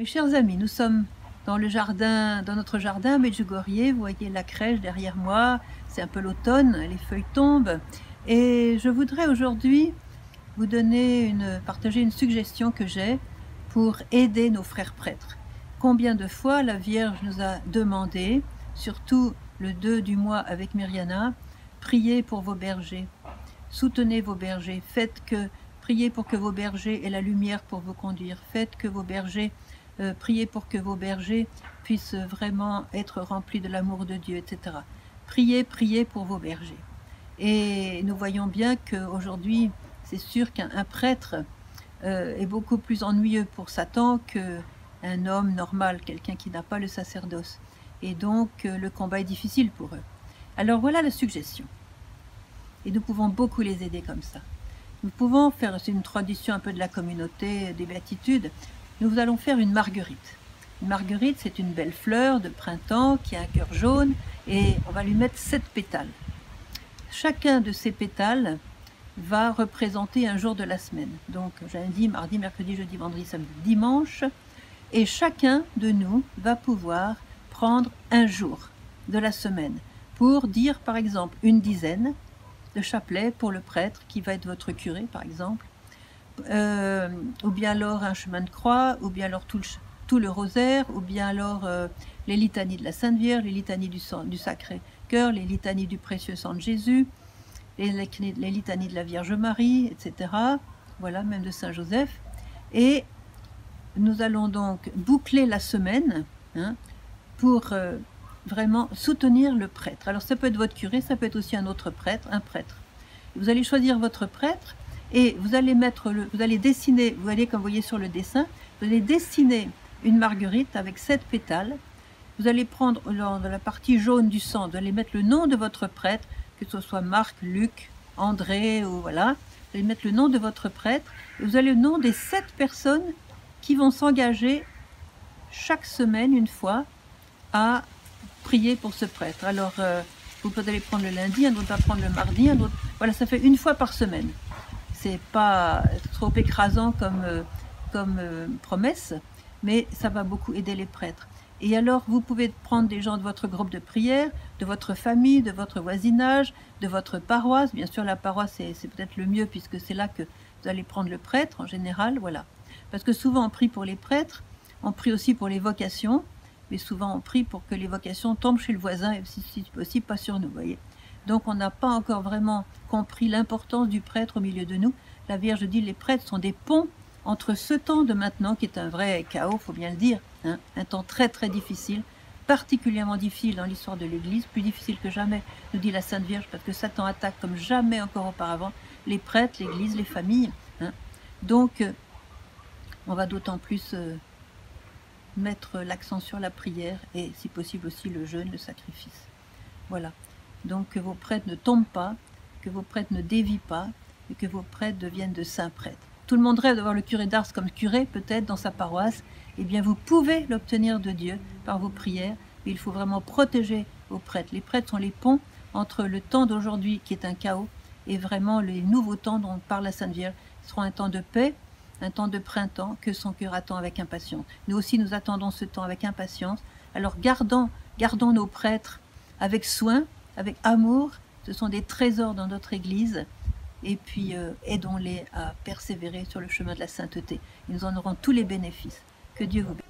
Mes chers amis, nous sommes dans le jardin, dans notre jardin Medjugorje. Vous voyez la crèche derrière moi. C'est un peu l'automne, les feuilles tombent. Et je voudrais aujourd'hui vous donner une, partager une suggestion que j'ai pour aider nos frères prêtres. Combien de fois la Vierge nous a demandé, surtout le 2 du mois avec Myriana, priez pour vos bergers, soutenez vos bergers, faites que, priez pour que vos bergers aient la lumière pour vous conduire, faites que vos bergers euh, priez pour que vos bergers puissent vraiment être remplis de l'amour de Dieu, etc. Priez, priez pour vos bergers. Et nous voyons bien qu'aujourd'hui, c'est sûr qu'un prêtre euh, est beaucoup plus ennuyeux pour Satan qu'un homme normal, quelqu'un qui n'a pas le sacerdoce. Et donc, euh, le combat est difficile pour eux. Alors voilà la suggestion. Et nous pouvons beaucoup les aider comme ça. Nous pouvons faire, une tradition un peu de la communauté des béatitudes, nous allons faire une marguerite. Une marguerite, c'est une belle fleur de printemps qui a un cœur jaune et on va lui mettre sept pétales. Chacun de ces pétales va représenter un jour de la semaine. Donc lundi, mardi, mercredi, jeudi, vendredi, samedi, dimanche. Et chacun de nous va pouvoir prendre un jour de la semaine pour dire par exemple une dizaine de chapelets pour le prêtre qui va être votre curé par exemple, euh, ou bien alors un chemin de croix, ou bien alors tout le, rosaire, ou bien alors euh, les litanies de la Sainte Vierge, les litanies du, sang, du Sacré Cœur, les litanies du précieux sang de Jésus, les, les, litanies de la Vierge Marie, etc. Voilà, même de Saint Joseph. Et nous allons donc boucler la semaine hein, pour euh, vraiment soutenir le prêtre. Alors ça peut être votre curé, ça peut être aussi un autre prêtre, un prêtre. Vous allez choisir votre prêtre et vous allez dessiner, vous allez comme vous voyez sur le dessin, vous allez dessiner une marguerite avec sept pétales. Vous allez prendre dans la partie jaune du sang, vous allez mettre le nom de votre prêtre, que ce soit Marc, Luc, André ou voilà. Vous allez mettre le nom de votre prêtre. Et vous allez le nom des sept personnes qui vont s'engager chaque semaine une fois à prier pour ce prêtre. Alors, euh, vous pouvez prendre le lundi, un autre va prendre le mardi, un autre. Voilà, ça fait une fois par semaine c'est pas trop écrasant comme, euh, comme euh, promesse, mais ça va beaucoup aider les prêtres. Et alors, vous pouvez prendre des gens de votre groupe de prière, de votre famille, de votre voisinage, de votre paroisse. Bien sûr, la paroisse, c'est peut-être le mieux puisque c'est là que vous allez prendre le prêtre en général. Voilà. Parce que souvent, on prie pour les prêtres, on prie aussi pour les vocations, mais souvent, on prie pour que les vocations tombent chez le voisin et si, possible, pas sur nous. Voyez. Donc on n'a pas encore vraiment compris l'importance du prêtre au milieu de nous. La Vierge dit les prêtres sont des ponts entre ce temps de maintenant, qui est un vrai chaos, faut bien le dire, hein, un temps très très difficile, particulièrement difficile dans l'histoire de l'Église, plus difficile que jamais, nous dit la Sainte Vierge, parce que Satan attaque comme jamais encore auparavant les prêtres, l'Église, les familles. Hein. Donc, euh, on va d'autant plus euh, mettre l'accent sur la prière et, si possible aussi, le jeûne, le sacrifice. Voilà. Donc que vos prêtres ne tombent pas, que vos prêtres ne dévient pas, et que vos prêtres deviennent de saints prêtres. Tout le monde rêve d'avoir le curé d'Ars comme curé, peut-être, dans sa paroisse. Eh bien, vous pouvez l'obtenir de Dieu par vos prières, mais il faut vraiment protéger vos prêtres. Les prêtres sont les ponts entre le temps d'aujourd'hui, qui est un chaos, et vraiment les nouveaux temps dont parle la Sainte Vierge. Ce sera un temps de paix, un temps de printemps que son cœur attend avec impatience. Nous aussi, nous attendons ce temps avec impatience. Alors, gardons, gardons nos prêtres avec soin, avec amour. Ce sont des trésors dans notre Église. Et puis, euh, aidons-les à persévérer sur le chemin de la sainteté. Ils nous en auront tous les bénéfices. Que Dieu vous bénisse.